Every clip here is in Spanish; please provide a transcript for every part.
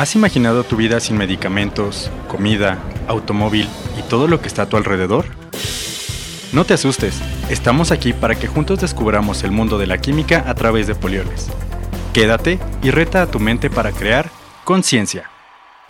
¿Has imaginado tu vida sin medicamentos, comida, automóvil y todo lo que está a tu alrededor? No te asustes, estamos aquí para que juntos descubramos el mundo de la química a través de polioles. Quédate y reta a tu mente para crear conciencia.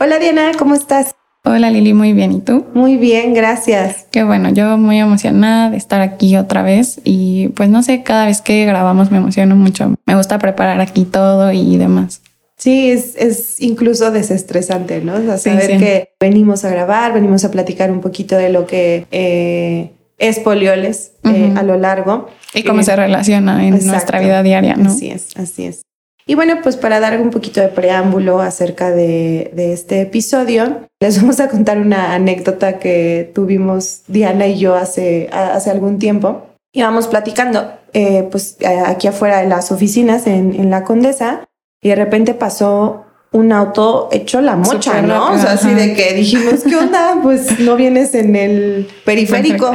Hola Diana, ¿cómo estás? Hola Lili, muy bien. ¿Y tú? Muy bien, gracias. Qué bueno, yo muy emocionada de estar aquí otra vez y pues no sé, cada vez que grabamos me emociono mucho. Me gusta preparar aquí todo y demás. Sí, es, es incluso desestresante, ¿no? O sea, saber que venimos a grabar, venimos a platicar un poquito de lo que eh, es polioles eh, a lo largo. Y cómo se relaciona en nuestra vida diaria, ¿no? Así es, así es. Y bueno, pues para dar un poquito de preámbulo acerca de, este episodio, les vamos a contar una anécdota que tuvimos Diana y yo hace, hace algún tiempo. Íbamos platicando, eh, pues aquí afuera de las oficinas en, en la Condesa, y de repente pasó un auto hecho la mocha, ¿no? o sea, así de que dijimos, ¿qué onda? Pues no vienes en el periférico.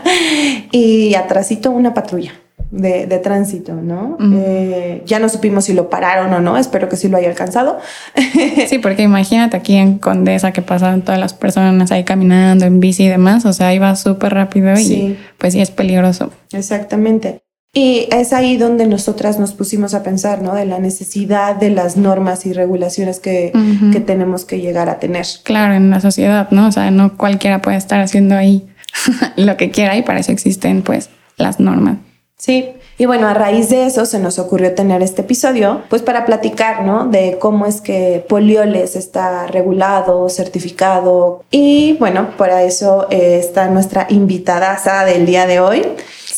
y atrásito una patrulla de, tránsito, ¿no? Eh, ya no supimos si lo pararon o no, espero que sí lo haya alcanzado. sí, porque imagínate aquí en Condesa que pasaban todas las personas ahí caminando en bici y demás, o sea, iba súper rápido y pues sí es peligroso. Exactamente. Y es ahí donde nosotras nos pusimos a pensar, ¿no? De la necesidad de las normas y regulaciones que, que, tenemos que llegar a tener. Claro, en la sociedad, ¿no? O sea, no cualquiera puede estar haciendo ahí lo que quiera y para eso existen, pues, las normas. Sí, y bueno, a raíz de eso se nos ocurrió tener este episodio, pues para platicar, ¿no? De cómo es que Polioles está regulado, certificado. Y bueno, para eso eh, está nuestra invitada del día de hoy.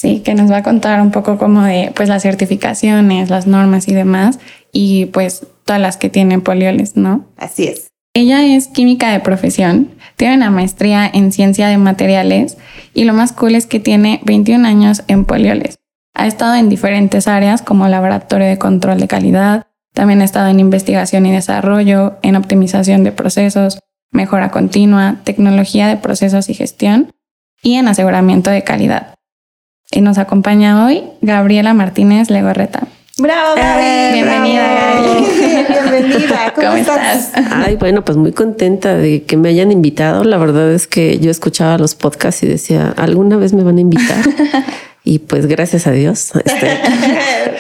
Sí, que nos va a contar un poco como de pues las certificaciones, las normas y demás, y pues todas las que tiene Polioles, ¿no? Así es. Ella es química de profesión, tiene una maestría en ciencia de materiales y lo más cool es que tiene 21 años en Polioles. Ha estado en diferentes áreas como laboratorio de control de calidad, también ha estado en investigación y desarrollo, en optimización de procesos, mejora continua, tecnología de procesos y gestión y en aseguramiento de calidad. Y nos acompaña hoy Gabriela Martínez Legorreta. Bravo, Gaby. bienvenida, Gaby. Bienvenida. ¿Cómo, estás? Ay, bueno, pues muy contenta de que me hayan invitado. La verdad es que yo escuchaba los podcasts y decía, ¿alguna vez me van a invitar? y pues gracias a Dios. Este,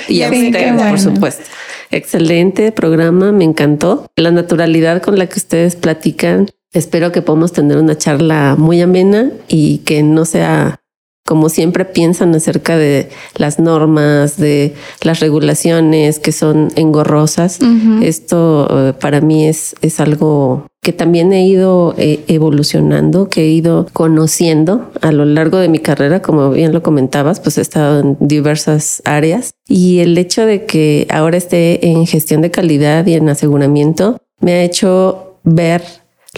y a usted, por supuesto. Excelente programa, me encantó. La naturalidad con la que ustedes platican. Espero que podamos tener una charla muy amena y que no sea como siempre piensan acerca de las normas, de las regulaciones que son engorrosas. Esto eh, para mí es, es algo que también he ido eh, evolucionando, que he ido conociendo a lo largo de mi carrera, como bien lo comentabas, pues he estado en diversas áreas y el hecho de que ahora esté en gestión de calidad y en aseguramiento me ha hecho ver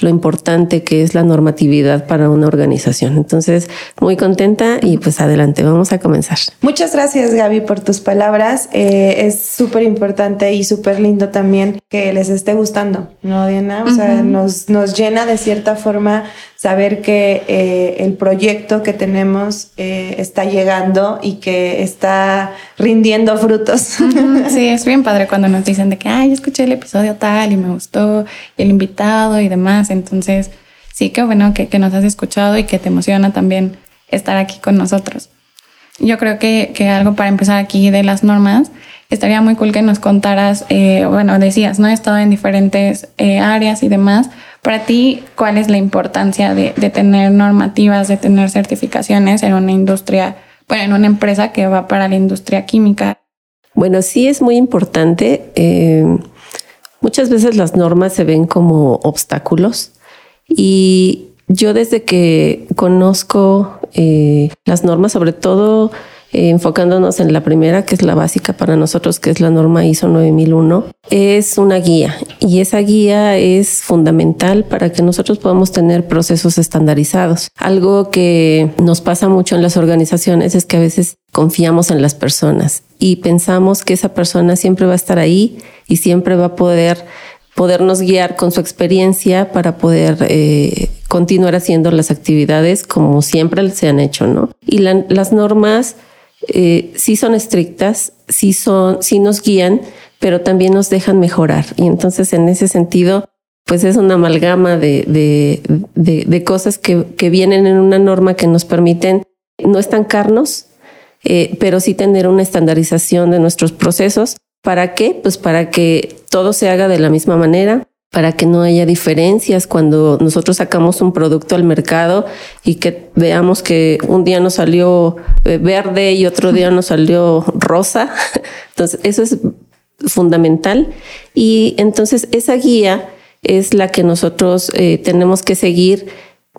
lo importante que es la normatividad para una organización. Entonces, muy contenta y pues adelante, vamos a comenzar. Muchas gracias Gaby por tus palabras. Eh, es súper importante y súper lindo también que les esté gustando, ¿no, Diana? O sea, nos, nos llena de cierta forma saber que eh, el proyecto que tenemos eh, está llegando y que está rindiendo frutos. Sí, es bien padre cuando nos dicen de que, ay, yo escuché el episodio tal y me gustó, el invitado y demás. Entonces, sí, qué bueno que, que nos has escuchado y que te emociona también estar aquí con nosotros. Yo creo que, que algo para empezar aquí de las normas, estaría muy cool que nos contaras, eh, bueno, decías, ¿no? He estado en diferentes áreas y demás, para ti, ¿cuál es la importancia de, tener normativas, de tener certificaciones en una industria, bueno, en una empresa que va para la industria química? Bueno, sí es muy importante. Eh, muchas veces las normas se ven como obstáculos y yo desde que conozco eh, las normas, sobre todo eh, enfocándonos en la primera, que es la básica para nosotros, que es la norma ISO 9001, es una guía y esa guía es fundamental para que nosotros podamos tener procesos estandarizados. Algo que nos pasa mucho en las organizaciones es que a veces confiamos en las personas y pensamos que esa persona siempre va a estar ahí y siempre va a poder podernos guiar con su experiencia para poder eh, continuar haciendo las actividades como siempre se han hecho, ¿no? Y las normas eh, sí son estrictas, sí, son, sí nos guían, pero también nos dejan mejorar. Y entonces en ese sentido, pues es una amalgama de, de, de, cosas que, que, vienen en una norma que nos permiten no estancarnos, eh, pero sí tener una estandarización de nuestros procesos. ¿Para qué? Pues para que todo se haga de la misma manera, para que no haya diferencias cuando nosotros sacamos un producto al mercado y que veamos que un día nos salió eh, verde y otro día nos salió rosa. Entonces, eso es fundamental. Y entonces esa guía es la que nosotros eh, tenemos que seguir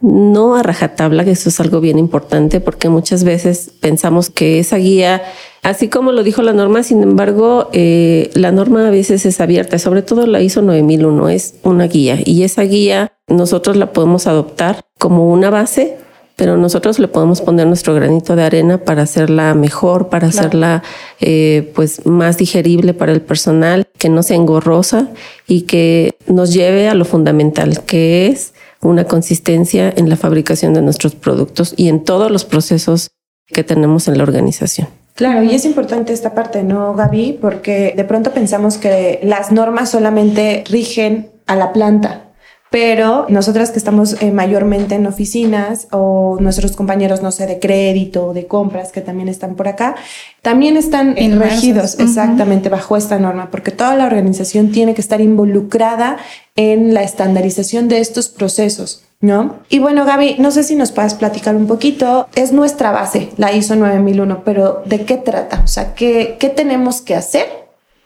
no a rajatabla, que eso es algo bien importante, porque muchas veces pensamos que esa guía, así como lo dijo la norma, sin embargo, eh, la norma a veces es abierta, sobre todo la ISO 9001 es una guía y esa guía nosotros la podemos adoptar como una base pero nosotros le podemos poner nuestro granito de arena para hacerla mejor, para hacerla eh, pues más digerible para el personal, que no sea engorrosa y que nos lleve a lo fundamental, que es una consistencia en la fabricación de nuestros productos y en todos los procesos que tenemos en la organización. Claro, y es importante esta parte, ¿no, Gaby? Porque de pronto pensamos que las normas solamente rigen a la planta, pero nosotras que estamos eh, mayormente en oficinas o nuestros compañeros, no sé, de crédito, de compras, que también están por acá, también están regidos exactamente bajo esta norma, porque toda la organización tiene que estar involucrada en la estandarización de estos procesos. ¿No? Y bueno, Gaby, no sé si nos puedes platicar un poquito. Es nuestra base, la ISO 9001, pero ¿de qué trata? O sea, ¿qué, qué tenemos que hacer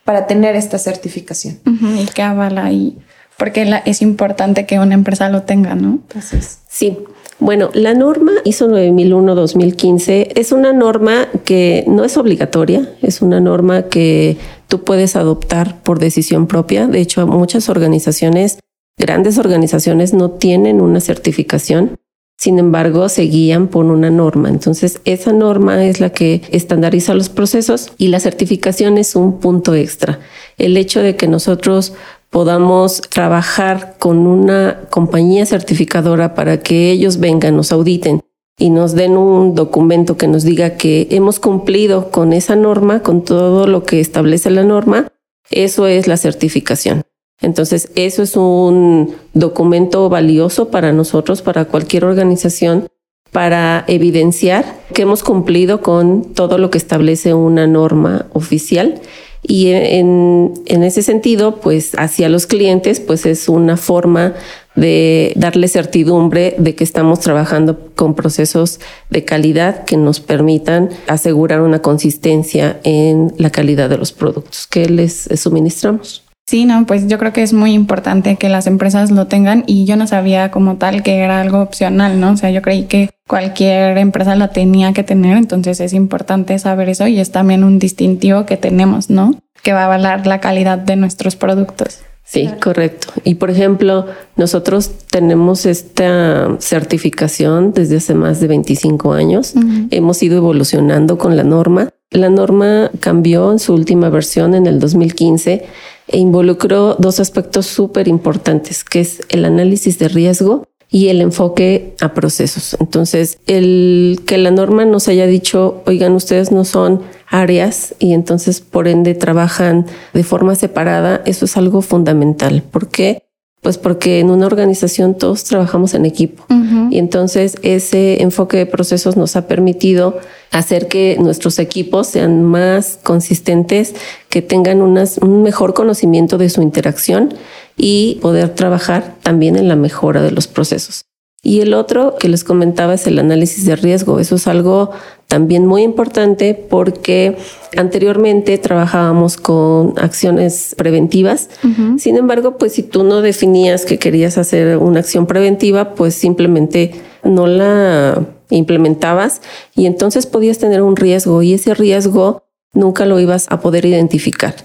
para tener esta certificación? ¿Y qué avala ahí? porque es importante que una empresa lo tenga, ¿no? Entonces. Sí. Bueno, la norma ISO 9001-2015 es una norma que no es obligatoria, es una norma que tú puedes adoptar por decisión propia. De hecho, muchas organizaciones, grandes organizaciones, no tienen una certificación. Sin embargo, se guían por una norma. Entonces, esa norma es la que estandariza los procesos y la certificación es un punto extra. El hecho de que nosotros podamos trabajar con una compañía certificadora para que ellos vengan, nos auditen y nos den un documento que nos diga que hemos cumplido con esa norma, con todo lo que establece la norma, eso es la certificación. Entonces, eso es un documento valioso para nosotros, para cualquier organización, para evidenciar que hemos cumplido con todo lo que establece una norma oficial y en, en, ese sentido, pues hacia los clientes, pues es una forma de darle certidumbre de que estamos trabajando con procesos de calidad que nos permitan asegurar una consistencia en la calidad de los productos que les suministramos. Sí, no, pues yo creo que es muy importante que las empresas lo tengan y yo no sabía como tal que era algo opcional, ¿no? O sea, yo creí que cualquier empresa la tenía que tener, entonces es importante saber eso y es también un distintivo que tenemos, ¿no? Que va a avalar la calidad de nuestros productos. Sí, correcto. Y por ejemplo, nosotros tenemos esta certificación desde hace más de 25 años. Hemos ido evolucionando con la norma. La norma cambió en su última versión en el 2015 e involucró dos aspectos súper importantes, que es el análisis de riesgo y el enfoque a procesos. Entonces, el que la norma nos haya dicho, oigan, ustedes no son áreas y entonces por ende trabajan de forma separada, eso es algo fundamental. ¿Por qué? Pues porque en una organización todos trabajamos en equipo y entonces ese enfoque de procesos nos ha permitido hacer que nuestros equipos sean más consistentes, que tengan un mejor conocimiento de su interacción y poder trabajar también en la mejora de los procesos. Y el otro que les comentaba es el análisis de riesgo. Eso es algo también muy importante porque anteriormente trabajábamos con acciones preventivas. Sin embargo, pues si tú no definías que querías hacer una acción preventiva, pues simplemente no la implementabas y entonces podías tener un riesgo y ese riesgo nunca lo ibas a poder identificar.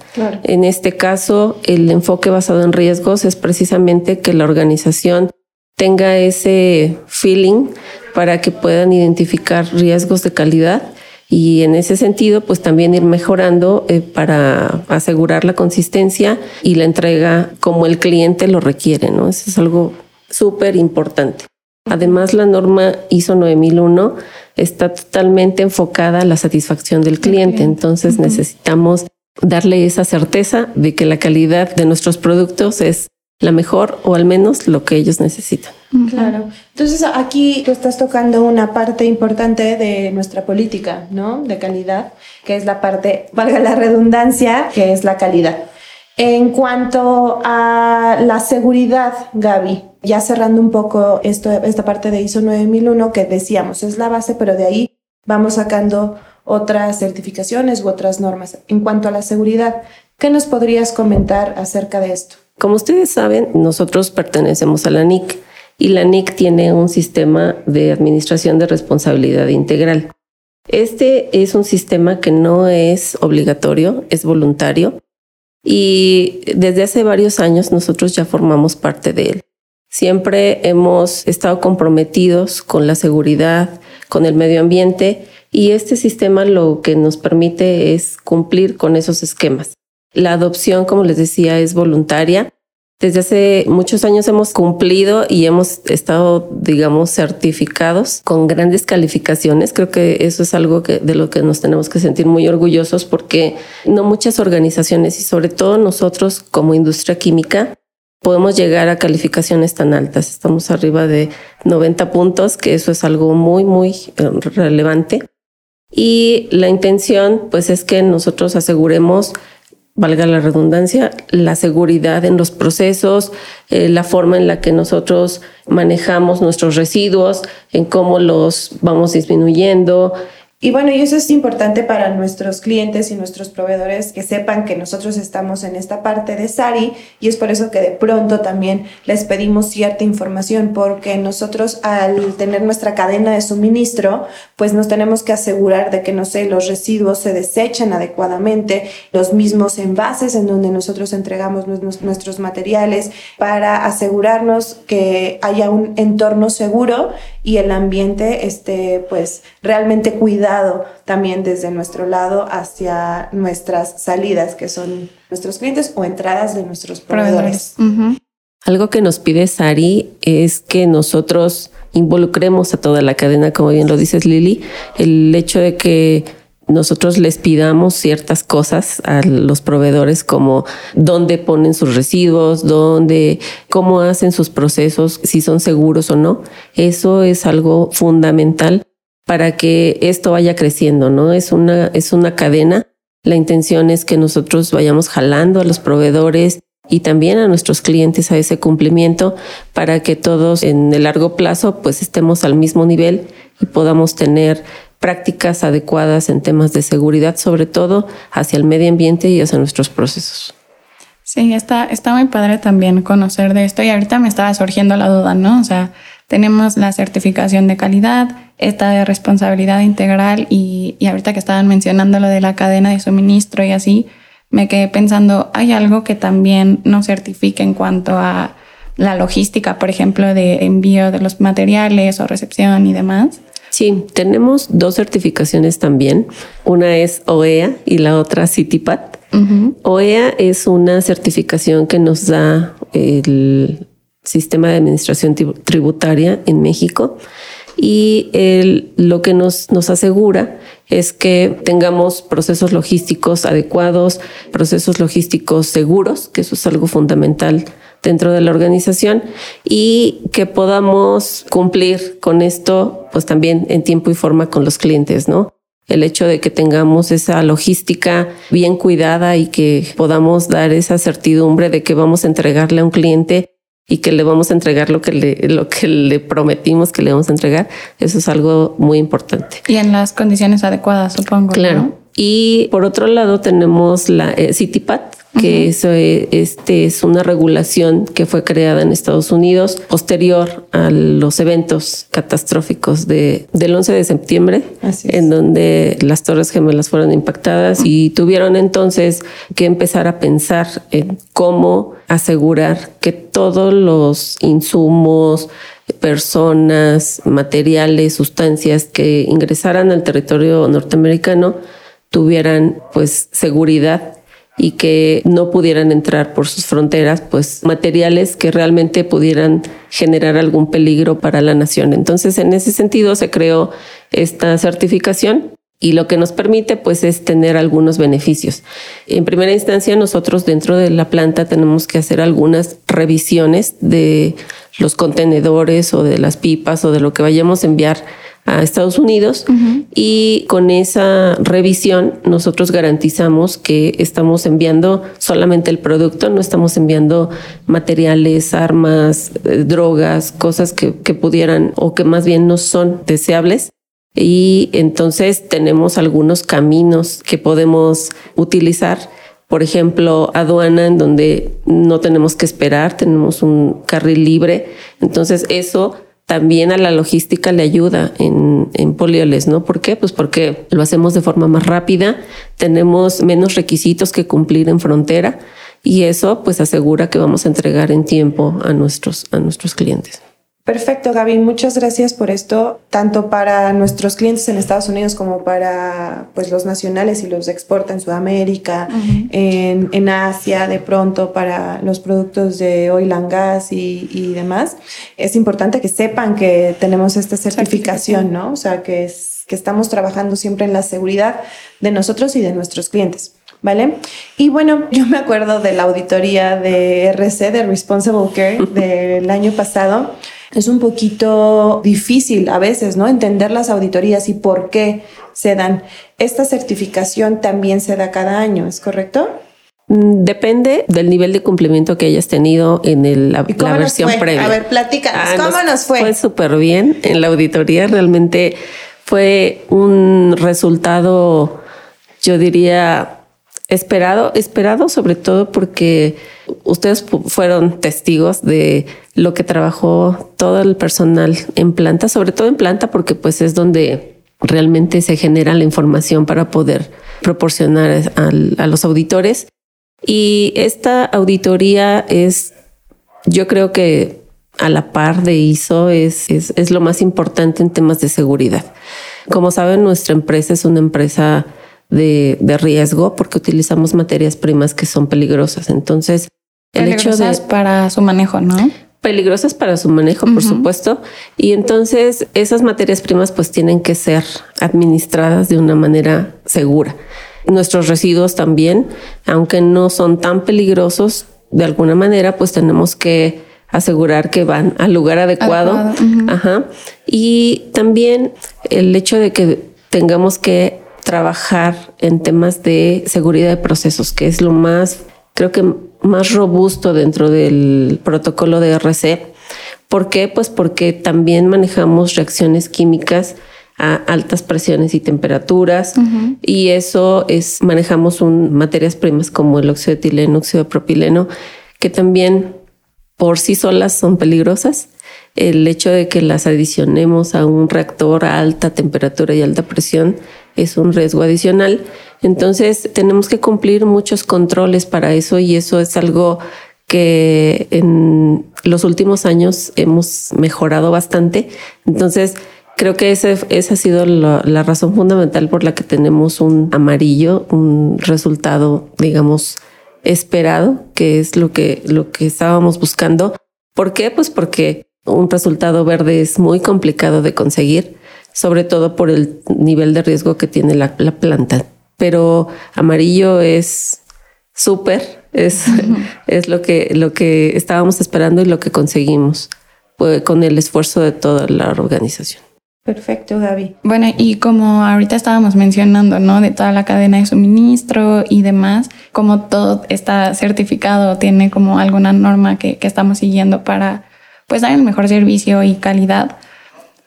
En este caso, el enfoque basado en riesgos es precisamente que la organización tenga ese feeling para que puedan identificar riesgos de calidad y en ese sentido pues también ir mejorando eh, para asegurar la consistencia y la entrega como el cliente lo requiere, ¿no? Eso es algo súper importante. Además, la norma ISO 9001 está totalmente enfocada a la satisfacción del cliente, entonces necesitamos darle esa certeza de que la calidad de nuestros productos es la mejor o al menos lo que ellos necesitan. Claro. Entonces aquí tú estás tocando una parte importante de nuestra política, ¿no? De calidad, que es la parte, valga la redundancia, que es la calidad. En cuanto a la seguridad, Gaby, ya cerrando un poco esto, esta parte de ISO 9001 que decíamos, es la base, pero de ahí vamos sacando otras certificaciones u otras normas. En cuanto a la seguridad, ¿qué nos podrías comentar acerca de esto? Como ustedes saben, nosotros pertenecemos a la NIC y la NIC tiene un sistema de administración de responsabilidad integral. Este es un sistema que no es obligatorio, es voluntario y desde hace varios años nosotros ya formamos parte de él. Siempre hemos estado comprometidos con la seguridad, con el medio ambiente y este sistema lo que nos permite es cumplir con esos esquemas. La adopción, como les decía, es voluntaria. Desde hace muchos años hemos cumplido y hemos estado, digamos, certificados con grandes calificaciones. Creo que eso es algo que, de lo que nos tenemos que sentir muy orgullosos porque no muchas organizaciones y sobre todo nosotros como industria química podemos llegar a calificaciones tan altas. Estamos arriba de 90 puntos, que eso es algo muy, muy eh, relevante. Y la intención, pues, es que nosotros aseguremos valga la redundancia, la seguridad en los procesos, eh, la forma en la que nosotros manejamos nuestros residuos, en cómo los vamos disminuyendo, y bueno, y eso es importante para nuestros clientes y nuestros proveedores que sepan que nosotros estamos en esta parte de Sari y es por eso que de pronto también les pedimos cierta información porque nosotros al tener nuestra cadena de suministro, pues nos tenemos que asegurar de que, no sé, los residuos se desechen adecuadamente, los mismos envases en donde nosotros entregamos nuestros materiales para asegurarnos que haya un entorno seguro y el ambiente esté pues realmente cuidado también desde nuestro lado hacia nuestras salidas, que son nuestros clientes o entradas de nuestros proveedores. Algo que nos pide Sari es que nosotros involucremos a toda la cadena, como bien lo dices Lili, el hecho de que nosotros les pidamos ciertas cosas a los proveedores como dónde ponen sus residuos, dónde, cómo hacen sus procesos, si son seguros o no. Eso es algo fundamental para que esto vaya creciendo, ¿no? Es una, es una cadena. La intención es que nosotros vayamos jalando a los proveedores y también a nuestros clientes a ese cumplimiento para que todos en el largo plazo pues estemos al mismo nivel y podamos tener prácticas adecuadas en temas de seguridad, sobre todo hacia el medio ambiente y hacia nuestros procesos. Sí, está, está muy padre también conocer de esto y ahorita me estaba surgiendo la duda, ¿no? O sea, tenemos la certificación de calidad, esta de responsabilidad integral y, y ahorita que estaban mencionando lo de la cadena de suministro y así, me quedé pensando, ¿hay algo que también nos certifique en cuanto a la logística, por ejemplo, de envío de los materiales o recepción y demás? Sí, tenemos dos certificaciones también. Una es OEA y la otra CityPat. OEA es una certificación que nos da el sistema de administración tributaria en México y lo que nos, nos asegura es que tengamos procesos logísticos adecuados, procesos logísticos seguros, que eso es algo fundamental dentro de la organización y que podamos cumplir con esto, pues también en tiempo y forma con los clientes, ¿no? El hecho de que tengamos esa logística bien cuidada y que podamos dar esa certidumbre de que vamos a entregarle a un cliente y que le vamos a entregar lo que le, lo que le prometimos que le vamos a entregar, eso es algo muy importante. Y en las condiciones adecuadas, supongo. Claro. Y por otro lado tenemos la eh, CityPat, que eso es, este es una regulación que fue creada en Estados Unidos posterior a los eventos catastróficos de, del 11 de septiembre, en donde las Torres Gemelas fueron impactadas y tuvieron entonces que empezar a pensar en cómo asegurar que todos los insumos, personas, materiales, sustancias que ingresaran al territorio norteamericano tuvieran pues seguridad y que no pudieran entrar por sus fronteras, pues materiales que realmente pudieran generar algún peligro para la nación. Entonces, en ese sentido se creó esta certificación y lo que nos permite pues es tener algunos beneficios. En primera instancia nosotros dentro de la planta tenemos que hacer algunas revisiones de los contenedores o de las pipas o de lo que vayamos a enviar a Estados Unidos y con esa revisión nosotros garantizamos que estamos enviando solamente el producto, no estamos enviando materiales, armas, eh, drogas, cosas que, que pudieran o que más bien no son deseables y entonces tenemos algunos caminos que podemos utilizar. Por ejemplo, aduana en donde no tenemos que esperar, tenemos un carril libre. Entonces eso también a la logística le ayuda en, en polioles, ¿no? ¿Por qué? Pues porque lo hacemos de forma más rápida, tenemos menos requisitos que cumplir en frontera y eso pues asegura que vamos a entregar en tiempo a nuestros, a nuestros clientes. Perfecto, Gaby. Muchas gracias por esto, tanto para nuestros clientes en Estados Unidos como para pues, los nacionales y los exporta en Sudamérica, en, en, Asia, de pronto para los productos de oil and gas y, y, demás. Es importante que sepan que tenemos esta certificación, ¿no? O sea, que, es, que estamos trabajando siempre en la seguridad de nosotros y de nuestros clientes. ¿Vale? Y bueno, yo me acuerdo de la auditoría de RC, de Responsible Care, del año pasado es un poquito difícil a veces, ¿no? Entender las auditorías y por qué se dan. Esta certificación también se da cada año, ¿es correcto? Mm, depende del nivel de cumplimiento que hayas tenido en el, la, la versión previa. A ver, platícanos, ah, ¿cómo nos, fue? Fue súper bien en la auditoría, realmente fue un resultado, yo diría, esperado, esperado sobre todo porque ustedes fueron testigos de lo que trabajó todo el personal en planta, sobre todo en planta porque pues es donde realmente se genera la información para poder proporcionar a los auditores. Y esta auditoría es, yo creo que a la par de ISO es, es, es lo más importante en temas de seguridad. Como saben, nuestra empresa es una empresa de, de riesgo porque utilizamos materias primas que son peligrosas. Entonces, el hecho de para su manejo, ¿no? Peligrosas para su manejo, por supuesto. Y entonces esas materias primas pues tienen que ser administradas de una manera segura. Nuestros residuos también, aunque no son tan peligrosos, de alguna manera pues tenemos que asegurar que van al lugar adecuado. Ajá. Y también el hecho de que tengamos que trabajar en temas de seguridad de procesos, que es lo más, creo que más robusto dentro del protocolo de RC. ¿Por qué? Pues porque también manejamos reacciones químicas a altas presiones y temperaturas y eso es manejamos un, materias primas como el óxido de etileno, óxido de propileno que también por sí solas son peligrosas. El hecho de que las adicionemos a un reactor a alta temperatura y alta presión es un riesgo adicional. Entonces tenemos que cumplir muchos controles para eso y eso es algo que en los últimos años hemos mejorado bastante. Entonces creo que ese, esa ha sido la, la razón fundamental por la que tenemos un amarillo, un resultado, digamos, esperado, que es lo que, lo que estábamos buscando. ¿Por qué? Pues porque un resultado verde es muy complicado de conseguir sobre todo por el nivel de riesgo que tiene la, planta. Pero amarillo es súper, es, es lo que, lo que estábamos esperando y lo que conseguimos con el esfuerzo de toda la organización. Perfecto, Gaby. Bueno, y como ahorita estábamos mencionando, ¿no? De toda la cadena de suministro y demás, como todo está certificado, tiene como alguna norma que, que estamos siguiendo para pues dar el mejor servicio y calidad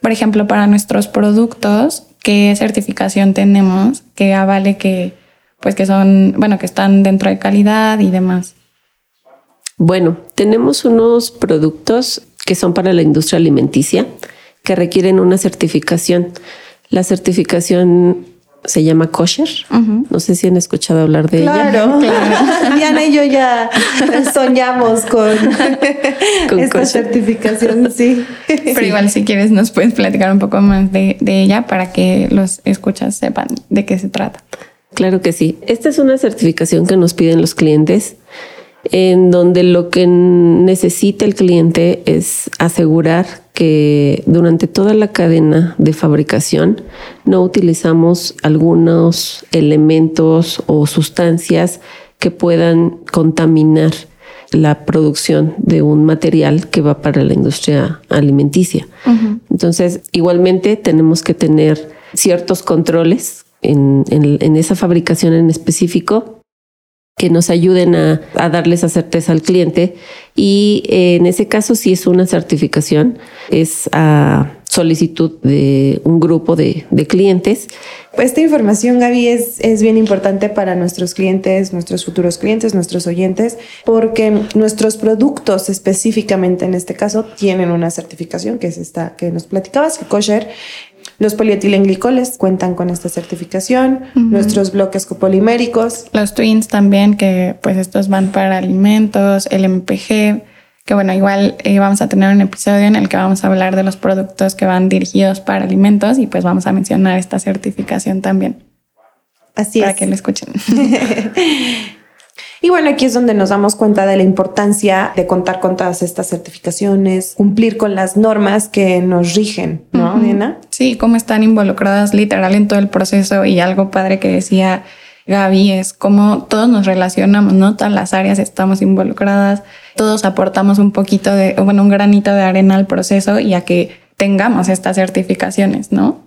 por ejemplo, para nuestros productos, ¿qué certificación tenemos que avale que, pues que son, bueno, que están dentro de calidad y demás? Bueno, tenemos unos productos que son para la industria alimenticia que requieren una certificación. La certificación se llama kosher. No sé si han escuchado hablar de ella. Claro, Diana y yo ya soñamos con, esta certificación, sí. Pero igual si quieres nos puedes platicar un poco más de, de, ella para que los escuchas sepan de qué se trata. Claro que sí. Esta es una certificación que nos piden los clientes en donde lo que necesita el cliente es asegurar que durante toda la cadena de fabricación no utilizamos algunos elementos o sustancias que puedan contaminar la producción de un material que va para la industria alimenticia. Entonces, igualmente tenemos que tener ciertos controles en, esa fabricación en específico que nos ayuden a, darle esa certeza al cliente. Y eh, en ese caso, si es una certificación, es a solicitud de un grupo de, clientes. Esta información, Gaby, es, es bien importante para nuestros clientes, nuestros futuros clientes, nuestros oyentes, porque nuestros productos específicamente en este caso tienen una certificación que es esta que nos platicabas, que kosher, los polietilenglicoles cuentan con esta certificación, nuestros bloques copoliméricos. Los twins también, que pues estos van para alimentos, el MPG, que bueno, igual eh, vamos a tener un episodio en el que vamos a hablar de los productos que van dirigidos para alimentos y pues vamos a mencionar esta certificación también. Así es. Para que lo escuchen. Y bueno, aquí es donde nos damos cuenta de la importancia de contar con todas estas certificaciones, cumplir con las normas que nos rigen, ¿no, Diana? Sí, cómo están involucradas literal en todo el proceso y algo padre que decía Gaby es cómo todos nos relacionamos, ¿no? Todas las áreas estamos involucradas, todos aportamos un poquito de, bueno, un granito de arena al proceso y a que tengamos estas certificaciones, ¿no?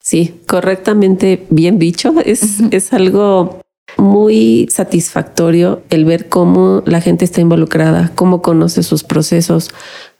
Sí, correctamente bien dicho. Es, es algo muy satisfactorio el ver cómo la gente está involucrada, cómo conoce sus procesos,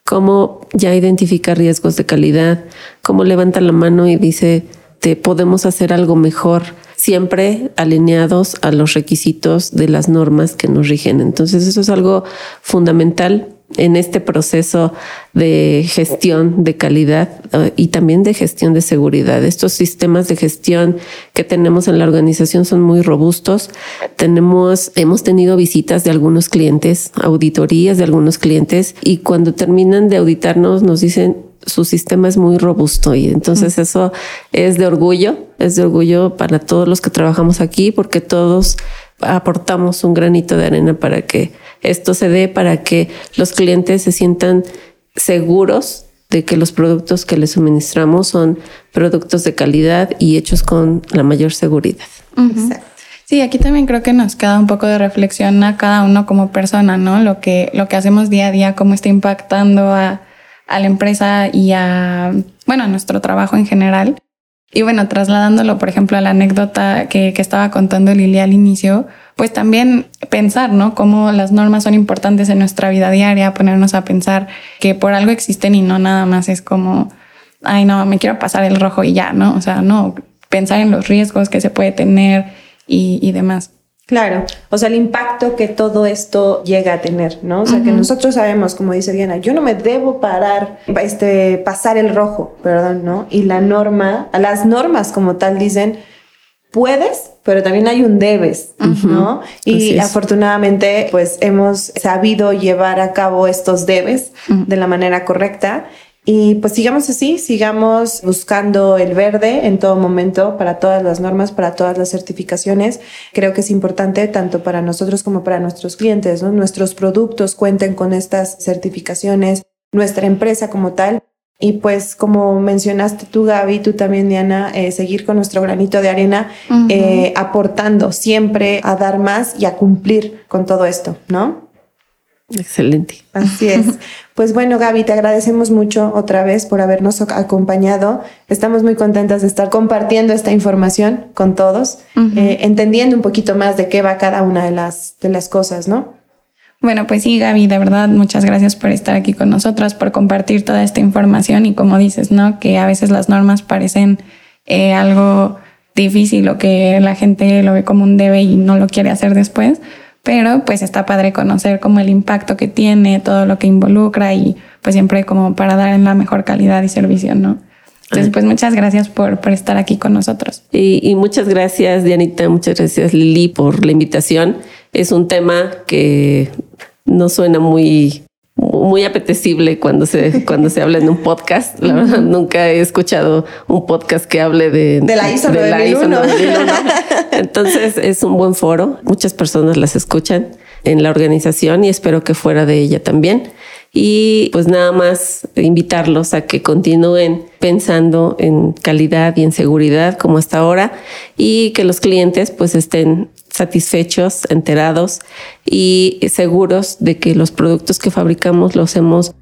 cómo ya identifica riesgos de calidad, cómo levanta la mano y dice, te podemos hacer algo mejor, siempre alineados a los requisitos de las normas que nos rigen. Entonces eso es algo fundamental en este proceso de gestión de calidad eh, y también de gestión de seguridad. Estos sistemas de gestión que tenemos en la organización son muy robustos. Tenemos, hemos tenido visitas de algunos clientes, auditorías de algunos clientes y cuando terminan de auditarnos nos dicen su sistema es muy robusto y entonces eso es de orgullo, es de orgullo para todos los que trabajamos aquí porque todos aportamos un granito de arena para que esto se dé para que los clientes se sientan seguros de que los productos que les suministramos son productos de calidad y hechos con la mayor seguridad. Sí, aquí también creo que nos queda un poco de reflexión a cada uno como persona, ¿no? Lo que, lo que hacemos día a día, cómo está impactando a, a la empresa y a, bueno, a nuestro trabajo en general. Y bueno, trasladándolo, por ejemplo, a la anécdota que, que estaba contando Lili al inicio, pues también pensar, ¿no? Cómo las normas son importantes en nuestra vida diaria, ponernos a pensar que por algo existen y no nada más es como, ay, no, me quiero pasar el rojo y ya, ¿no? O sea, no, pensar en los riesgos que se puede tener y, y demás. Claro, o sea, el impacto que todo esto llega a tener, ¿no? O sea, que nosotros sabemos, como dice Diana, yo no me debo parar, este, pasar el rojo, perdón, ¿no? Y la norma, las normas como tal dicen, puedes, pero también hay un debes, ¿no? Y afortunadamente, pues hemos sabido llevar a cabo estos debes de la manera correcta. Y pues sigamos así, sigamos buscando el verde en todo momento para todas las normas, para todas las certificaciones. Creo que es importante tanto para nosotros como para nuestros clientes, ¿no? Nuestros productos cuenten con estas certificaciones, nuestra empresa como tal y pues como mencionaste tú, Gaby, tú también, Diana, eh, seguir con nuestro granito de arena, eh, aportando siempre a dar más y a cumplir con todo esto, ¿no? Excelente. Así es. Pues bueno, Gaby, te agradecemos mucho otra vez por habernos acompañado. Estamos muy contentas de estar compartiendo esta información con todos, eh, entendiendo un poquito más de qué va cada una de las, de las cosas, ¿no? Bueno, pues sí, Gaby, de verdad, muchas gracias por estar aquí con nosotras, por compartir toda esta información y como dices, ¿no? Que a veces las normas parecen eh, algo difícil o que la gente lo ve como un debe y no lo quiere hacer después, pero pues está padre conocer como el impacto que tiene, todo lo que involucra y pues siempre como para dar en la mejor calidad y servicio, ¿no? Entonces, pues muchas gracias por, por estar aquí con nosotros. Y, y, muchas gracias, Dianita, muchas gracias, Lili, por la invitación. Es un tema que no suena muy muy apetecible cuando se cuando se habla en un podcast. La verdad, nunca he escuchado un podcast que hable de, de la ISO, Entonces es un buen foro. Muchas personas las escuchan en la organización y espero que fuera de ella también. y pues nada más invitarlos a que continúen pensando en calidad y en seguridad como hasta ahora y que los clientes pues estén satisfechos, enterados y seguros de que los productos que fabricamos los hacemos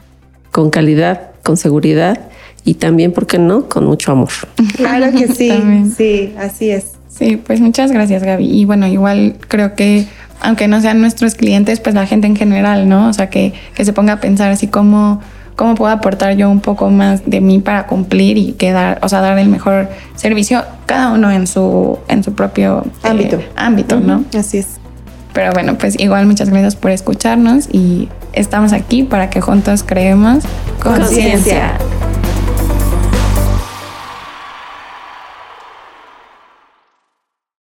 con calidad, con seguridad y también, ¿por qué no?, con mucho amor. Claro que sí, sí, así es. Sí, pues muchas gracias Gaby. Y bueno, igual creo que aunque no sean nuestros clientes, pues la gente en general, ¿no? O sea, que, que se ponga a pensar así como cómo puedo aportar yo un poco más de mí para cumplir y quedar, o sea, dar el mejor servicio, cada uno en su, en su propio eh, ámbito, ámbito ¿no? Así es. Pero bueno, pues igual muchas gracias por escucharnos y estamos aquí para que juntos creemos conciencia.